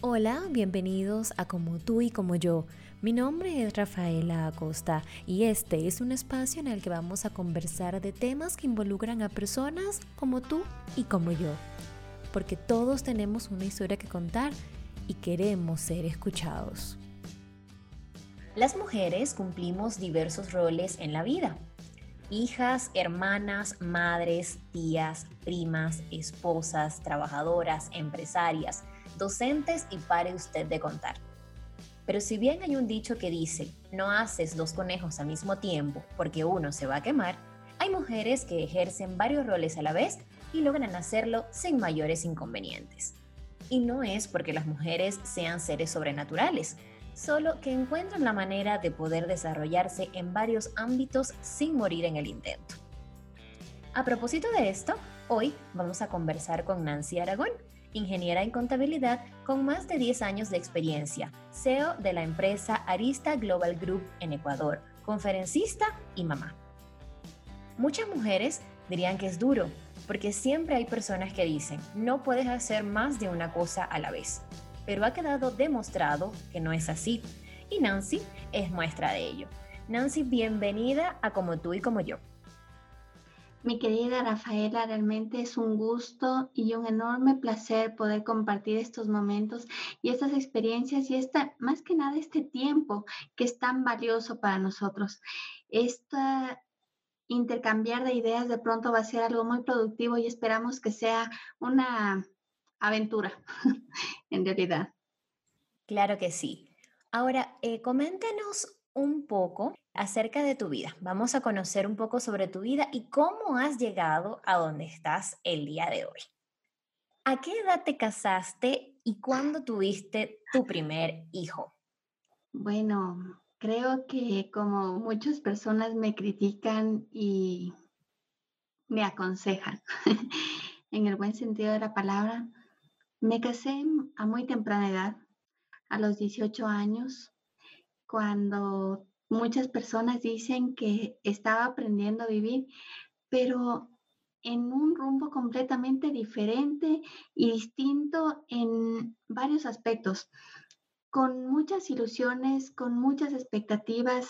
Hola, bienvenidos a Como tú y como yo. Mi nombre es Rafaela Acosta y este es un espacio en el que vamos a conversar de temas que involucran a personas como tú y como yo. Porque todos tenemos una historia que contar y queremos ser escuchados. Las mujeres cumplimos diversos roles en la vida. Hijas, hermanas, madres, tías, primas, esposas, trabajadoras, empresarias docentes y pare usted de contar. Pero si bien hay un dicho que dice, no haces dos conejos al mismo tiempo porque uno se va a quemar, hay mujeres que ejercen varios roles a la vez y logran hacerlo sin mayores inconvenientes. Y no es porque las mujeres sean seres sobrenaturales, solo que encuentran la manera de poder desarrollarse en varios ámbitos sin morir en el intento. A propósito de esto, hoy vamos a conversar con Nancy Aragón, ingeniera en contabilidad con más de 10 años de experiencia, CEO de la empresa Arista Global Group en Ecuador, conferencista y mamá. Muchas mujeres dirían que es duro, porque siempre hay personas que dicen, no puedes hacer más de una cosa a la vez. Pero ha quedado demostrado que no es así, y Nancy es muestra de ello. Nancy, bienvenida a Como tú y como yo. Mi querida Rafaela, realmente es un gusto y un enorme placer poder compartir estos momentos y estas experiencias y esta, más que nada este tiempo que es tan valioso para nosotros. Esta intercambiar de ideas de pronto va a ser algo muy productivo y esperamos que sea una aventura en realidad. Claro que sí. Ahora, eh, coméntenos un poco acerca de tu vida. Vamos a conocer un poco sobre tu vida y cómo has llegado a donde estás el día de hoy. ¿A qué edad te casaste y cuándo tuviste tu primer hijo? Bueno, creo que como muchas personas me critican y me aconsejan, en el buen sentido de la palabra, me casé a muy temprana edad, a los 18 años, cuando muchas personas dicen que estaba aprendiendo a vivir, pero en un rumbo completamente diferente y distinto en varios aspectos, con muchas ilusiones, con muchas expectativas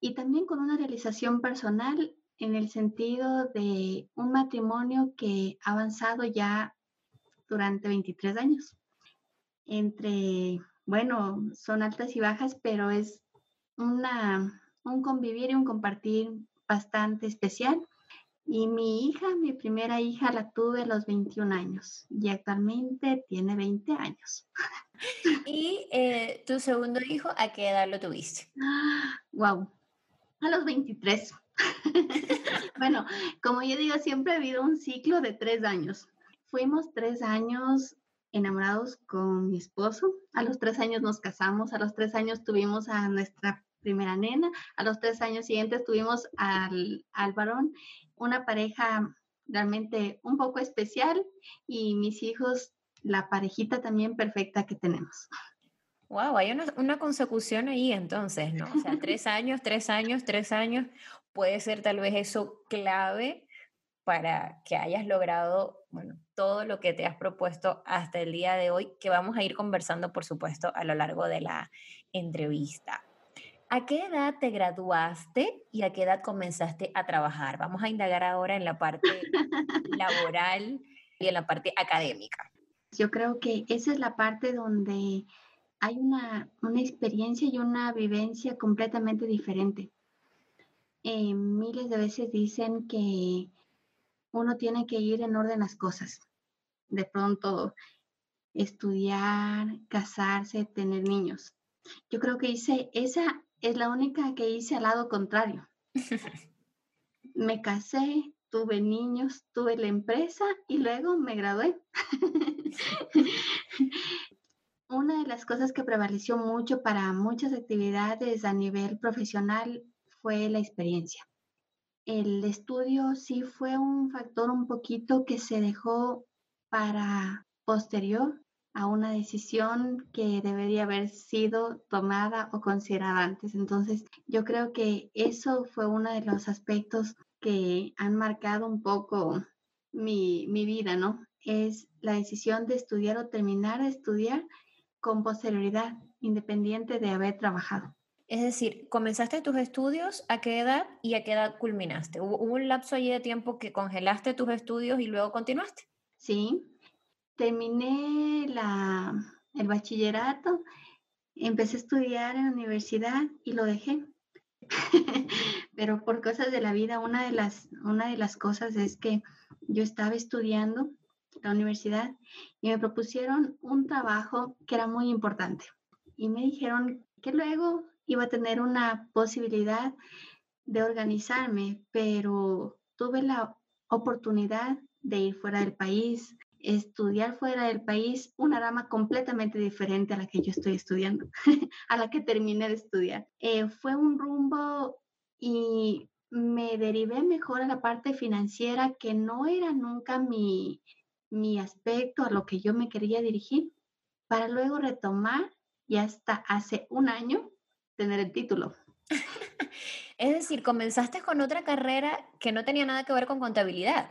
y también con una realización personal en el sentido de un matrimonio que ha avanzado ya durante 23 años. Entre bueno, son altas y bajas, pero es una, un convivir y un compartir bastante especial. Y mi hija, mi primera hija, la tuve a los 21 años y actualmente tiene 20 años. ¿Y eh, tu segundo hijo, a qué edad lo tuviste? Wow, a los 23. bueno, como yo digo, siempre ha habido un ciclo de tres años. Fuimos tres años enamorados con mi esposo. A los tres años nos casamos, a los tres años tuvimos a nuestra primera nena, a los tres años siguientes tuvimos al, al varón, una pareja realmente un poco especial y mis hijos, la parejita también perfecta que tenemos. Wow, hay una, una, consecución ahí entonces, ¿no? O sea, tres años, tres años, tres años, puede ser tal vez eso clave para que hayas logrado, bueno, todo lo que te has propuesto hasta el día de hoy, que vamos a ir conversando, por supuesto, a lo largo de la entrevista. ¿A qué edad te graduaste y a qué edad comenzaste a trabajar? Vamos a indagar ahora en la parte laboral y en la parte académica. Yo creo que esa es la parte donde hay una, una experiencia y una vivencia completamente diferente. Eh, miles de veces dicen que uno tiene que ir en orden las cosas. De pronto, estudiar, casarse, tener niños. Yo creo que hice, esa es la única que hice al lado contrario. me casé, tuve niños, tuve la empresa y luego me gradué. Una de las cosas que prevaleció mucho para muchas actividades a nivel profesional fue la experiencia el estudio sí fue un factor un poquito que se dejó para posterior a una decisión que debería haber sido tomada o considerada antes. Entonces, yo creo que eso fue uno de los aspectos que han marcado un poco mi, mi vida, ¿no? Es la decisión de estudiar o terminar de estudiar con posterioridad, independiente de haber trabajado. Es decir, comenzaste tus estudios a qué edad y a qué edad culminaste. ¿Hubo, un lapso allí de tiempo que congelaste tus estudios y luego continuaste? Sí, terminé la, el bachillerato, empecé a estudiar en la universidad y lo dejé. Pero por cosas de la vida, una de las, una de las cosas es que yo estaba estudiando la universidad y me propusieron un trabajo que era muy importante. Y me dijeron que luego iba a tener una posibilidad de organizarme, pero tuve la oportunidad de ir fuera del país, estudiar fuera del país, una rama completamente diferente a la que yo estoy estudiando, a la que terminé de estudiar. Eh, fue un rumbo y me derivé mejor a la parte financiera, que no era nunca mi, mi aspecto a lo que yo me quería dirigir, para luego retomar y hasta hace un año tener el título. es decir, comenzaste con otra carrera que no tenía nada que ver con contabilidad.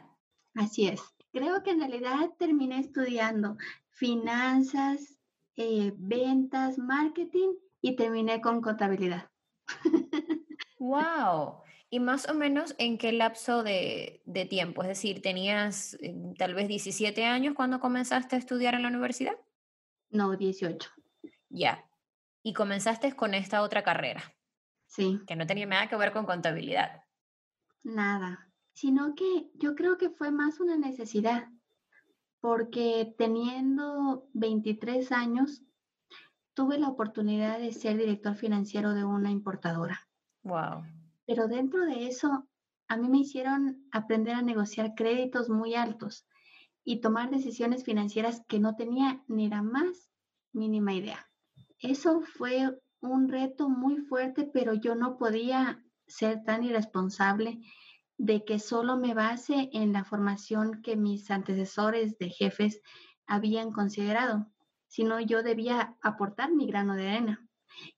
Así es. Creo que en realidad terminé estudiando finanzas, eh, ventas, marketing y terminé con contabilidad. ¡Wow! ¿Y más o menos en qué lapso de, de tiempo? Es decir, ¿tenías eh, tal vez 17 años cuando comenzaste a estudiar en la universidad? No, 18. Ya. Y comenzaste con esta otra carrera. Sí. Que no tenía nada que ver con contabilidad. Nada. Sino que yo creo que fue más una necesidad. Porque teniendo 23 años, tuve la oportunidad de ser director financiero de una importadora. Wow. Pero dentro de eso, a mí me hicieron aprender a negociar créditos muy altos y tomar decisiones financieras que no tenía ni la más mínima idea. Eso fue un reto muy fuerte, pero yo no podía ser tan irresponsable de que solo me base en la formación que mis antecesores de jefes habían considerado, sino yo debía aportar mi grano de arena.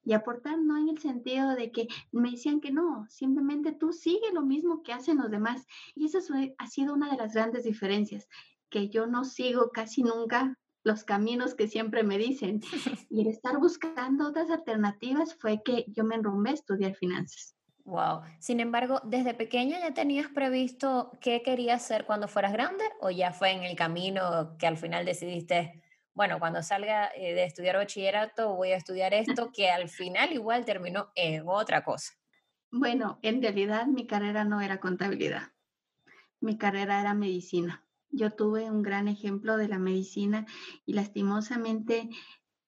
Y aportar no en el sentido de que me decían que no, simplemente tú sigue lo mismo que hacen los demás. Y esa ha sido una de las grandes diferencias, que yo no sigo casi nunca los caminos que siempre me dicen. Y el estar buscando otras alternativas fue que yo me enrumbé a estudiar finanzas. Wow. Sin embargo, ¿desde pequeña ya tenías previsto qué querías hacer cuando fueras grande o ya fue en el camino que al final decidiste, bueno, cuando salga eh, de estudiar bachillerato voy a estudiar esto, que al final igual terminó en otra cosa? Bueno, en realidad mi carrera no era contabilidad. Mi carrera era medicina. Yo tuve un gran ejemplo de la medicina y lastimosamente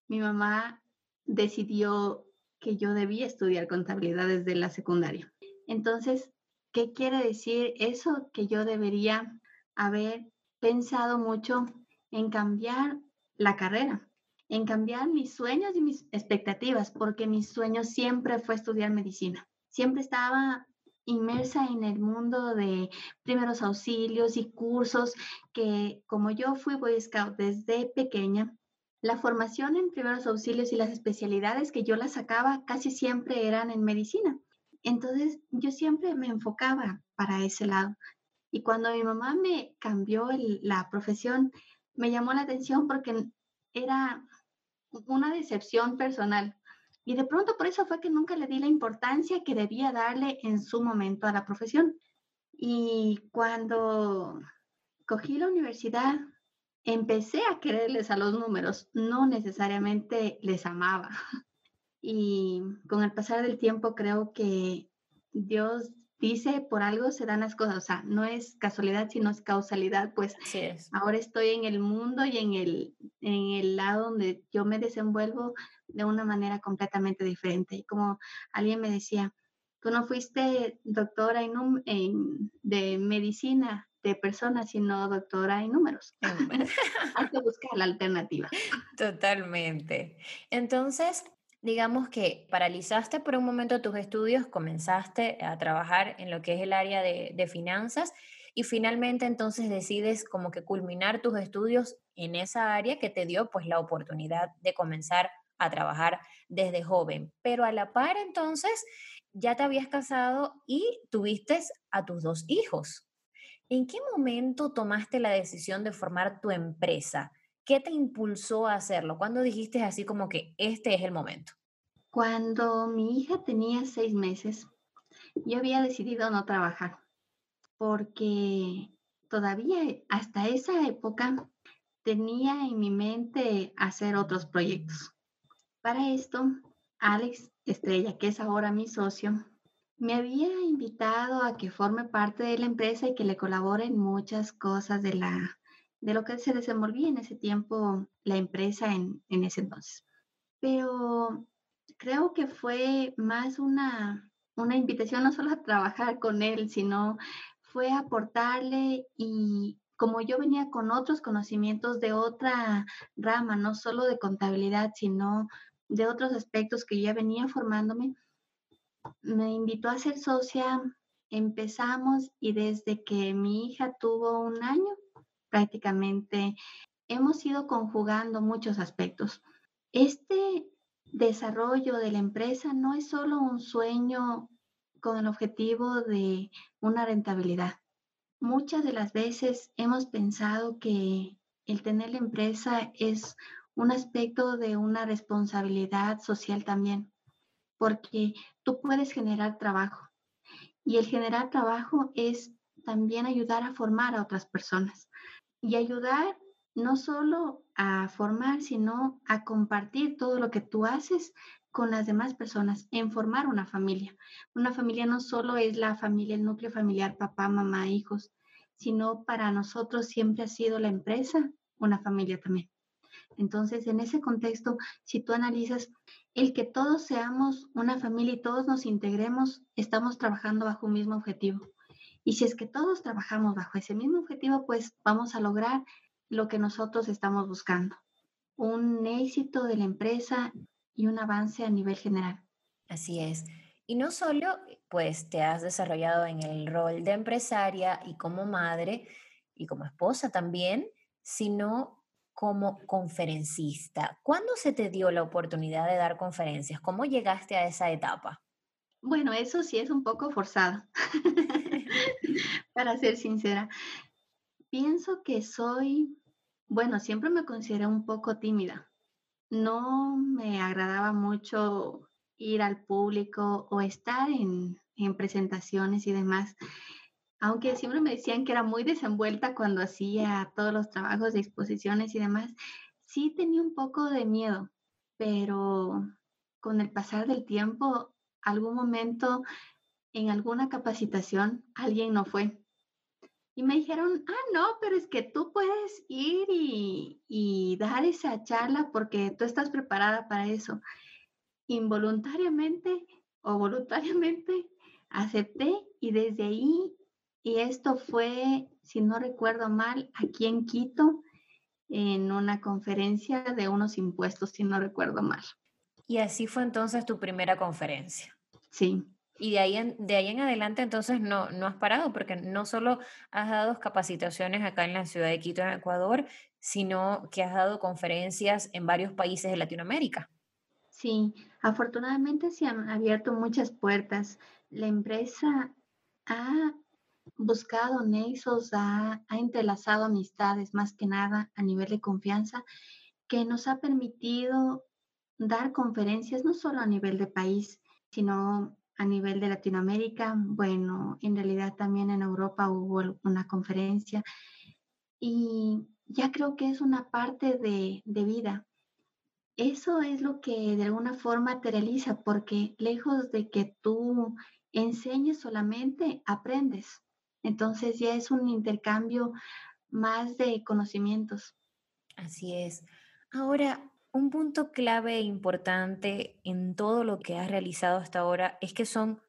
mi mamá decidió que yo debía estudiar contabilidad desde la secundaria. Entonces, ¿qué quiere decir eso? Que yo debería haber pensado mucho en cambiar la carrera, en cambiar mis sueños y mis expectativas, porque mi sueño siempre fue estudiar medicina. Siempre estaba inmersa en el mundo de primeros auxilios y cursos que como yo fui Boy Scout desde pequeña, la formación en primeros auxilios y las especialidades que yo las sacaba casi siempre eran en medicina. Entonces yo siempre me enfocaba para ese lado. Y cuando mi mamá me cambió la profesión, me llamó la atención porque era una decepción personal y de pronto por eso fue que nunca le di la importancia que debía darle en su momento a la profesión. Y cuando cogí la universidad, empecé a quererles a los números, no necesariamente les amaba. Y con el pasar del tiempo creo que Dios dice por algo se dan las cosas, o sea, no es casualidad, sino es causalidad, pues ahora estoy en el mundo y en el, en el lado donde yo me desenvuelvo de una manera completamente diferente. Y como alguien me decía, tú no fuiste doctora en, de medicina de personas, sino doctora en números. Hay que buscar la alternativa. Totalmente. Entonces, digamos que paralizaste por un momento tus estudios, comenzaste a trabajar en lo que es el área de, finanzas y finalmente entonces decides como que culminar tus estudios en esa área que te dio pues la oportunidad de comenzar a trabajar desde joven. Pero a la par entonces ya te habías casado y tuviste a tus dos hijos. ¿En qué momento tomaste la decisión de formar tu empresa? ¿Qué te impulsó a hacerlo? ¿Cuándo dijiste así como que este es el momento? Cuando mi hija tenía seis meses, yo había decidido no trabajar porque todavía hasta esa época tenía en mi mente hacer otros proyectos. Para esto, Alex Estrella, que es ahora mi socio, me había invitado a que forme parte de la empresa y que le colabore en muchas cosas de, la, de lo que se desenvolvía en ese tiempo la empresa en, en ese entonces. Pero creo que fue más una, una invitación no solo a trabajar con él, sino fue aportarle y como yo venía con otros conocimientos de otra rama, no solo de contabilidad, sino de otros aspectos que ya venía formándome, me invitó a ser socia, empezamos y desde que mi hija tuvo un año, prácticamente hemos ido conjugando muchos aspectos. Este desarrollo de la empresa no es solo un sueño con el objetivo de una rentabilidad. Muchas de las veces hemos pensado que el tener la empresa es un aspecto de una responsabilidad social también porque tú puedes generar trabajo. Y el generar trabajo es también ayudar a formar a otras personas. Y ayudar no solo a formar, sino a compartir todo lo que tú haces con las demás personas, en formar una familia. Una familia no solo es la familia, el núcleo familiar, papá, mamá, hijos, sino para nosotros siempre ha sido la empresa una familia también. Entonces, en ese contexto, si tú analizas el que todos seamos una familia y todos nos integremos, estamos trabajando bajo un mismo objetivo. Y si es que todos trabajamos bajo ese mismo objetivo, pues vamos a lograr lo que nosotros estamos buscando. Un éxito de la empresa y un avance a nivel general. Así es. Y no solo, pues te has desarrollado en el rol de empresaria y como madre y como esposa también, sino como conferencista. ¿Cuándo se te dio la oportunidad de dar conferencias? ¿Cómo llegaste a esa etapa? Bueno, eso sí es un poco forzado, para ser sincera. Pienso que soy, bueno, siempre me consideré un poco tímida. No me agradaba mucho ir al público o estar en, en presentaciones y demás aunque siempre me decían que era muy desenvuelta cuando hacía todos los trabajos de exposiciones y demás, sí tenía un poco de miedo, pero con el pasar del tiempo, algún momento en alguna capacitación, alguien no fue. Y me dijeron, ah, no, pero es que tú puedes ir y, y dar esa charla porque tú estás preparada para eso. Involuntariamente o voluntariamente acepté y desde ahí y esto fue, si no recuerdo mal, aquí en Quito, en una conferencia de unos impuestos, si no recuerdo mal. Y así fue entonces tu primera conferencia. Sí. Y de ahí en, de ahí en adelante entonces no, no has parado, porque no solo has dado capacitaciones acá en la ciudad de Quito, en Ecuador, sino que has dado conferencias en varios países de Latinoamérica. Sí, afortunadamente se han abierto muchas puertas. La empresa ha buscado nexos, ha, ha entrelazado amistades más que nada a nivel de confianza que nos ha permitido dar conferencias no solo a nivel de país, sino a nivel de Latinoamérica. Bueno, en realidad también en Europa hubo una conferencia y ya creo que es una parte de, de vida. Eso es lo que de alguna forma te realiza, porque lejos de que tú enseñes solamente, aprendes. Entonces ya es un intercambio más de conocimientos. Así es. Ahora, un punto clave e importante en todo lo que has realizado hasta ahora es que son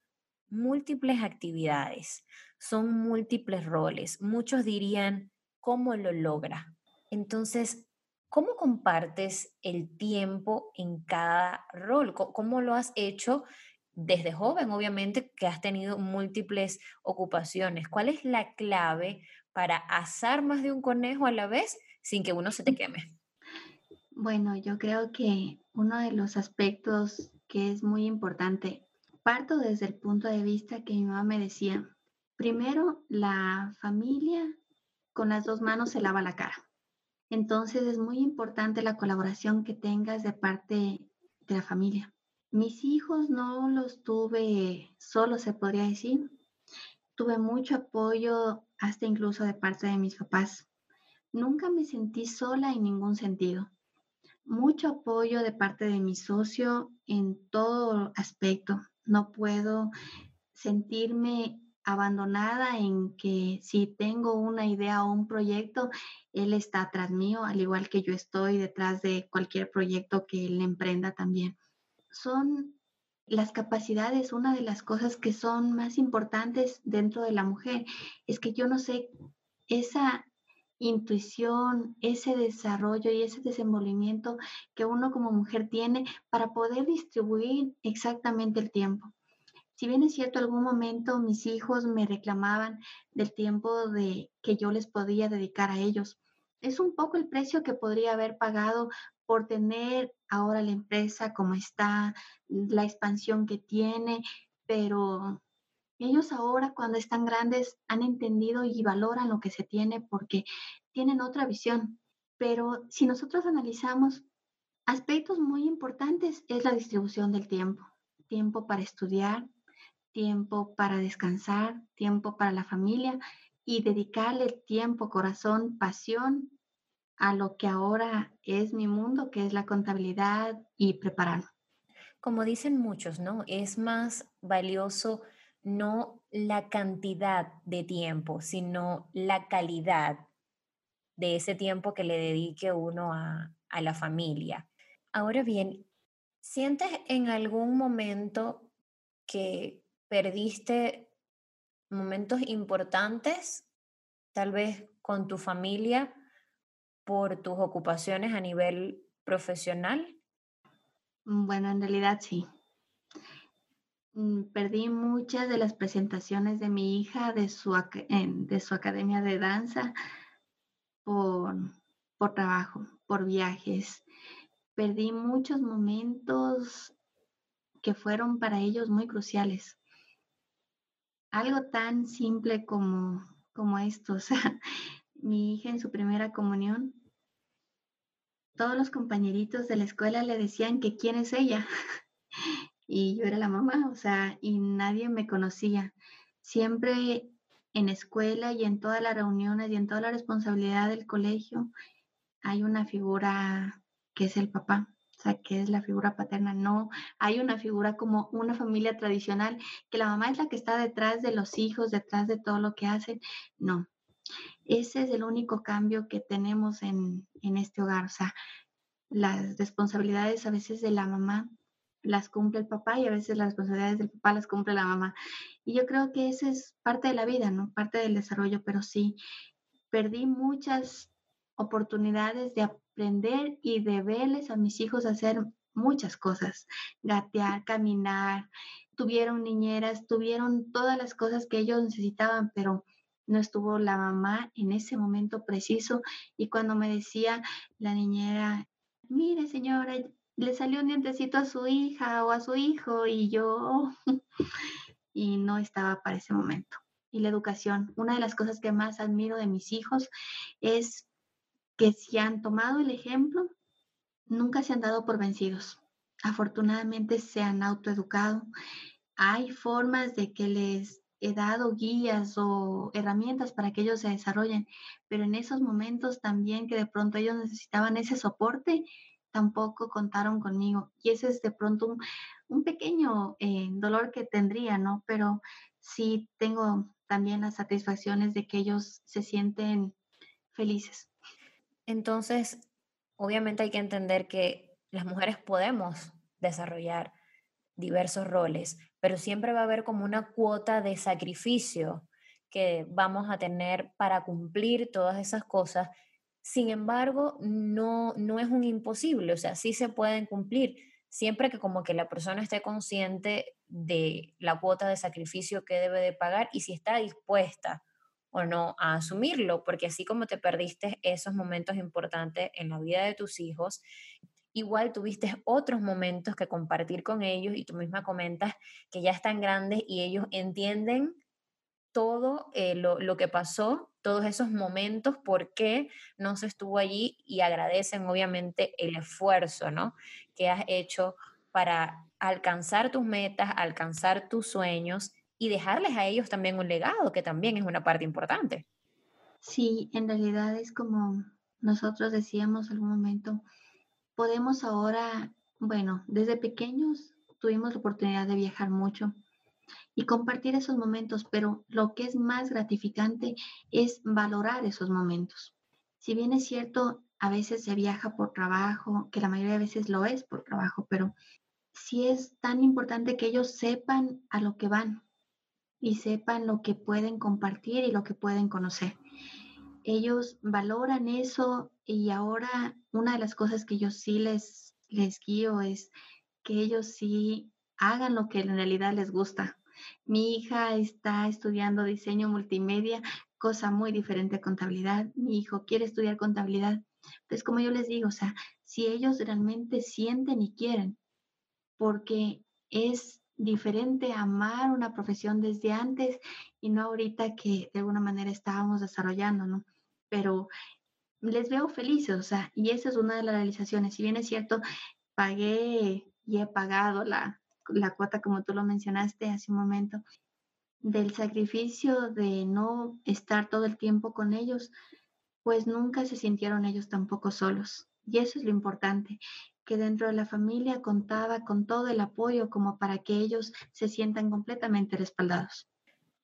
múltiples actividades, son múltiples roles. Muchos dirían, ¿cómo lo logra? Entonces, ¿cómo compartes el tiempo en cada rol? ¿Cómo lo has hecho desde joven, obviamente, que has tenido múltiples ocupaciones. ¿Cuál es la clave para asar más de un conejo a la vez sin que uno se te queme? Bueno, yo creo que uno de los aspectos que es muy importante, parto desde el punto de vista que mi mamá me decía, primero, la familia con las dos manos se lava la cara. Entonces es muy importante la colaboración que tengas de parte de la familia. Mis hijos no los tuve solo, se podría decir. Tuve mucho apoyo hasta incluso de parte de mis papás. Nunca me sentí sola en ningún sentido. Mucho apoyo de parte de mi socio en todo aspecto. No puedo sentirme abandonada en que si tengo una idea o un proyecto, él está atrás mío, al igual que yo estoy detrás de cualquier proyecto que él emprenda también. Son las capacidades, una de las cosas que son más importantes dentro de la mujer, es que yo no sé, esa intuición, ese desarrollo y ese desenvolvimiento que uno como mujer tiene para poder distribuir exactamente el tiempo. Si bien es cierto, algún momento mis hijos me reclamaban del tiempo de que yo les podía dedicar a ellos. Es un poco el precio que podría haber pagado por tener ahora la empresa como está, la expansión que tiene, pero ellos ahora cuando están grandes han entendido y valoran lo que se tiene porque tienen otra visión. Pero si nosotros analizamos aspectos muy importantes es la distribución del tiempo. Tiempo para estudiar, tiempo para descansar, tiempo para la familia y dedicarle tiempo, corazón, pasión a lo que ahora es mi mundo, que es la contabilidad y preparar. Como dicen muchos, ¿no? Es más valioso no la cantidad de tiempo, sino la calidad de ese tiempo que le dedique uno a, a la familia. Ahora bien, ¿sientes en algún momento que perdiste momentos importantes, tal vez con tu familia, por tus ocupaciones a nivel profesional? Mm, bueno, en realidad sí. Mm, perdí muchas de las presentaciones de mi hija de su, de su academia de danza por, por trabajo, por viajes. Perdí muchos momentos que fueron para ellos muy cruciales algo tan simple como, como esto. O sea, mi hija en su primera comunión, todos los compañeritos de la escuela le decían que quién es ella. y yo era la mamá, o sea, y nadie me conocía. Siempre en escuela y en todas las reuniones y en toda la responsabilidad del colegio hay una figura que es el papá o sea, que es la figura paterna. No hay una figura como una familia tradicional, que la mamá es la que está detrás de los hijos, detrás de todo lo que hacen. No, ese es el único cambio que tenemos en, en este hogar. O sea, las responsabilidades a veces de la mamá las cumple el papá y a veces las responsabilidades del papá las cumple la mamá. Y yo creo que esa es parte de la vida, ¿no? Parte del desarrollo, pero sí, perdí muchas oportunidades de aprender y de verles a mis hijos hacer muchas cosas, gatear, caminar, tuvieron niñeras, tuvieron todas las cosas que ellos necesitaban, pero no estuvo la mamá en ese momento preciso y cuando me decía la niñera, mire señora, le salió un dientecito a su hija o a su hijo y yo, y no estaba para ese momento. Y la educación, una de las cosas que más admiro de mis hijos es que si han tomado el ejemplo, nunca se han dado por vencidos. Afortunadamente se han autoeducado. Hay formas de que les he dado guías o herramientas para que ellos se desarrollen, pero en esos momentos también que de pronto ellos necesitaban ese soporte, tampoco contaron conmigo. Y ese es de pronto un, pequeño eh, dolor que tendría, ¿no? Pero sí tengo también las satisfacciones de que ellos se sienten felices. Entonces, obviamente hay que entender que las mujeres podemos desarrollar diversos roles, pero siempre va a haber como una cuota de sacrificio que vamos a tener para cumplir todas esas cosas. Sin embargo, no, no es un imposible, o sea, sí se pueden cumplir, siempre que como que la persona esté consciente de la cuota de sacrificio que debe de pagar y si está dispuesta o no a asumirlo, porque así como te perdiste esos momentos importantes en la vida de tus hijos, igual tuviste otros momentos que compartir con ellos y tú misma comentas que ya están grandes y ellos entienden todo eh, lo, lo, que pasó, todos esos momentos, por qué no se estuvo allí y agradecen obviamente el esfuerzo, ¿no? Que has hecho para alcanzar tus metas, alcanzar tus sueños y dejarles a ellos también un legado, que también es una parte importante. Sí, en realidad es como nosotros decíamos algún momento, podemos ahora, bueno, desde pequeños tuvimos la oportunidad de viajar mucho y compartir esos momentos, pero lo que es más gratificante es valorar esos momentos. Si bien es cierto, a veces se viaja por trabajo, que la mayoría de veces lo es por trabajo, pero sí es tan importante que ellos sepan a lo que van y sepan lo que pueden compartir y lo que pueden conocer. Ellos valoran eso y ahora una de las cosas que yo sí les, les guío es que ellos sí hagan lo que en realidad les gusta. Mi hija está estudiando diseño multimedia, cosa muy diferente a contabilidad. Mi hijo quiere estudiar contabilidad. Entonces, como yo les digo, o sea, si ellos realmente sienten y quieren, porque es diferente amar una profesión desde antes y no ahorita que de alguna manera estábamos desarrollando, ¿no? Pero les veo felices, o sea, y esa es una de las realizaciones. Si bien es cierto, pagué y he pagado la, la cuota, como tú lo mencionaste hace un momento, del sacrificio de no estar todo el tiempo con ellos, pues nunca se sintieron ellos tampoco solos. Y eso es lo importante, que dentro de la familia contaba con todo el apoyo como para que ellos se sientan completamente respaldados.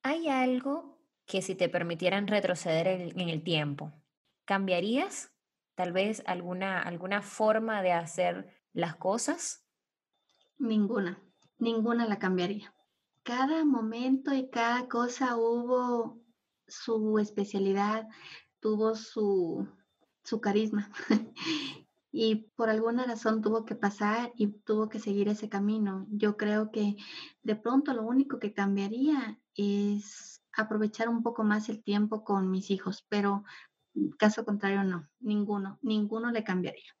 ¿Hay algo que si te permitieran retroceder en el tiempo, cambiarías tal vez alguna, alguna forma de hacer las cosas? Ninguna, ninguna la cambiaría. Cada momento y cada cosa hubo su especialidad, tuvo su, su carisma. y por alguna razón tuvo que pasar y tuvo que seguir ese camino. Yo creo que de pronto lo único que cambiaría es aprovechar un poco más el tiempo con mis hijos, pero caso contrario no, ninguno, ninguno le cambiaría.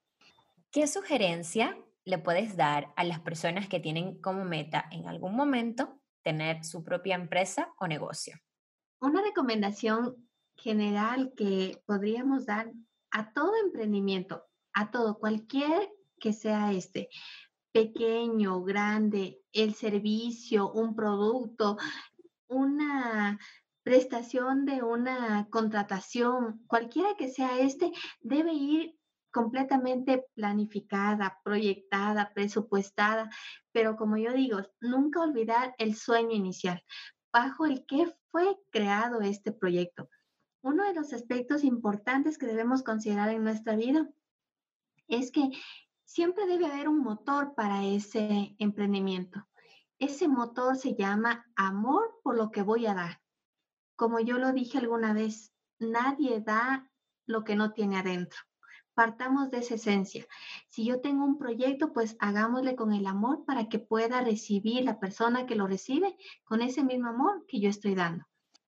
¿Qué sugerencia le puedes dar a las personas que tienen como meta en algún momento tener su propia empresa o negocio? Una recomendación general que podríamos dar a todo emprendimiento, a todo, cualquier que sea este, pequeño, grande, el servicio, un producto, una prestación de una contratación, cualquiera que sea este, debe ir completamente planificada, proyectada, presupuestada, pero como yo digo, nunca olvidar el sueño inicial, bajo el que fue creado este proyecto. Uno de los aspectos importantes que debemos considerar en nuestra vida es que siempre debe haber un motor para ese emprendimiento. Ese motor se llama amor por lo que voy a dar. Como yo lo dije alguna vez, nadie da lo que no tiene adentro. Partamos de esa esencia. Si yo tengo un proyecto, pues hagámosle con el amor para que pueda recibir la persona que lo recibe con ese mismo amor que yo estoy dando.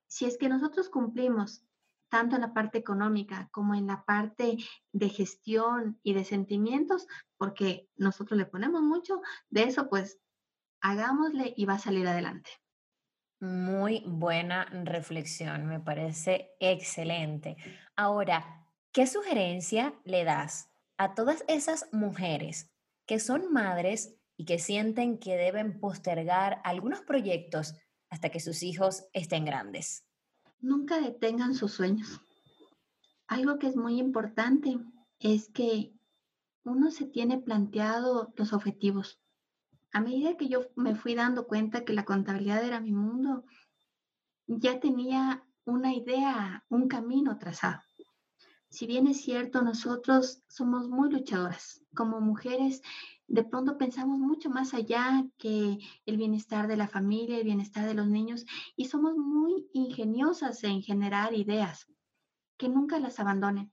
Si es que nosotros cumplimos tanto en la parte económica como en la parte de gestión y de sentimientos, porque nosotros le ponemos mucho de eso, pues hagámosle y va a salir adelante. Muy buena reflexión, me parece excelente. Ahora, ¿qué sugerencia le das a todas esas mujeres que son madres y que sienten que deben postergar algunos proyectos hasta que sus hijos estén grandes? nunca detengan sus sueños. Algo que es muy importante es que uno se tiene planteado los objetivos. A medida que yo me fui dando cuenta que la contabilidad era mi mundo, ya tenía una idea, un camino trazado. Si bien es cierto, nosotros somos muy luchadoras. Como mujeres de pronto pensamos mucho más allá que el bienestar de la familia, el bienestar de los niños y somos muy ingeniosas en generar ideas que nunca las abandonen,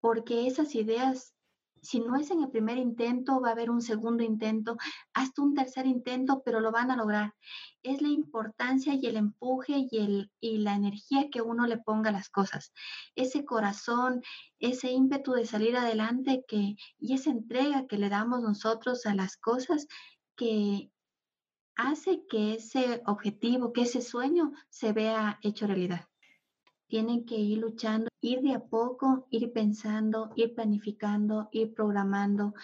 porque esas ideas si no es en el primer intento, va a haber un segundo intento, hasta un tercer intento, pero lo van a lograr. Es la importancia y el empuje y, el, y la energía que uno le ponga a las cosas. Ese corazón, ese ímpetu de salir adelante que, y esa entrega que le damos nosotros a las cosas que hace que ese objetivo, que ese sueño se vea hecho realidad. Tienen que ir luchando, ir de a poco, ir pensando, ir planificando, ir programando,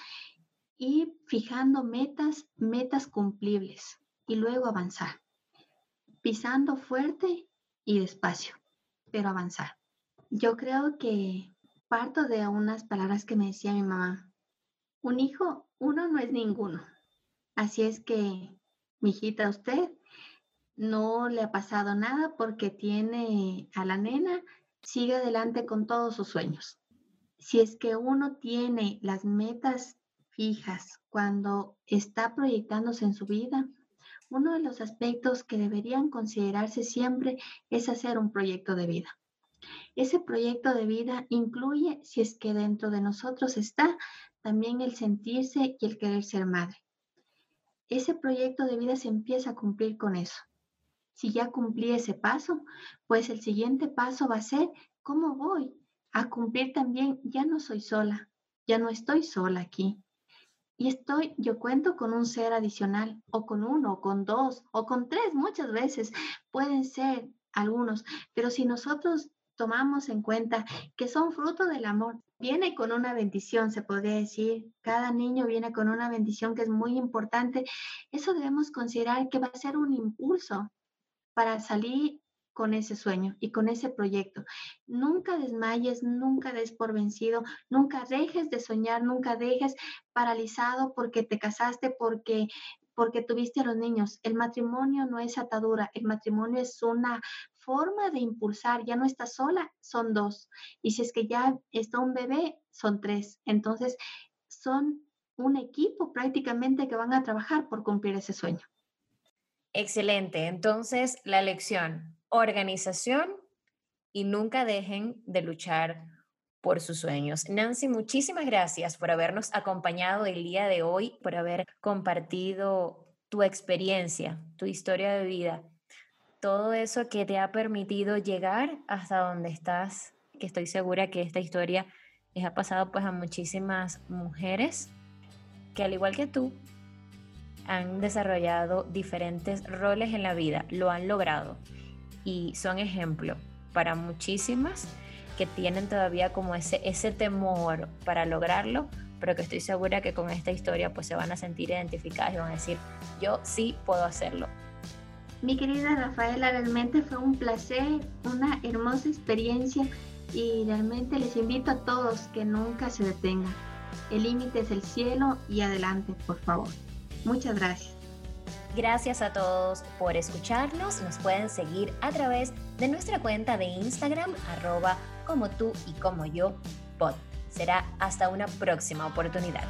ir fijando metas, metas cumplibles y luego avanzar, pisando fuerte y despacio, pero avanzar. Yo creo que parto de unas palabras que me decía mi mamá. Un hijo, uno no es ninguno. Así es que, mi hijita, usted no le ha pasado nada porque tiene a la nena, sigue adelante con todos sus sueños. Si es que uno tiene las metas fijas cuando está proyectándose en su vida, uno de los aspectos que deberían considerarse siempre es hacer un proyecto de vida. Ese proyecto de vida incluye, si es que dentro de nosotros está, también el sentirse y el querer ser madre. Ese proyecto de vida se empieza a cumplir con eso. Si ya cumplí ese paso, pues el siguiente paso va a ser cómo voy a cumplir también, ya no soy sola, ya no estoy sola aquí. Y estoy, yo cuento con un ser adicional, o con uno, o con dos, o con tres, muchas veces pueden ser algunos, pero si nosotros tomamos en cuenta que son fruto del amor, viene con una bendición, se podría decir, cada niño viene con una bendición que es muy importante, eso debemos considerar que va a ser un impulso para salir con ese sueño y con ese proyecto. Nunca desmayes, nunca des por vencido, nunca dejes de soñar, nunca dejes paralizado porque te casaste, porque porque tuviste a los niños. El matrimonio no es atadura, el matrimonio es una forma de impulsar, ya no estás sola, son dos. Y si es que ya está un bebé, son tres. Entonces, son un equipo prácticamente que van a trabajar por cumplir ese sueño. Excelente. Entonces, la lección, organización y nunca dejen de luchar por sus sueños. Nancy, muchísimas gracias por habernos acompañado el día de hoy, por haber compartido tu experiencia, tu historia de vida, todo eso que te ha permitido llegar hasta donde estás, que estoy segura que esta historia les ha pasado pues a muchísimas mujeres que al igual que tú han desarrollado diferentes roles en la vida, lo han logrado y son ejemplo para muchísimas que tienen todavía como ese, ese temor para lograrlo, pero que estoy segura que con esta historia pues se van a sentir identificadas y van a decir, yo sí puedo hacerlo. Mi querida Rafaela, realmente fue un placer, una hermosa experiencia y realmente les invito a todos que nunca se detengan. El límite es el cielo y adelante, por favor. Muchas gracias. Gracias a todos por escucharnos. Nos pueden seguir a través de nuestra cuenta de Instagram, arroba como tú y como yo, pod. Será hasta una próxima oportunidad.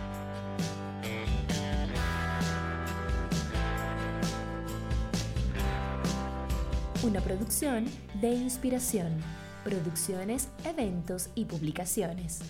Una producción de inspiración. Producciones, eventos y publicaciones.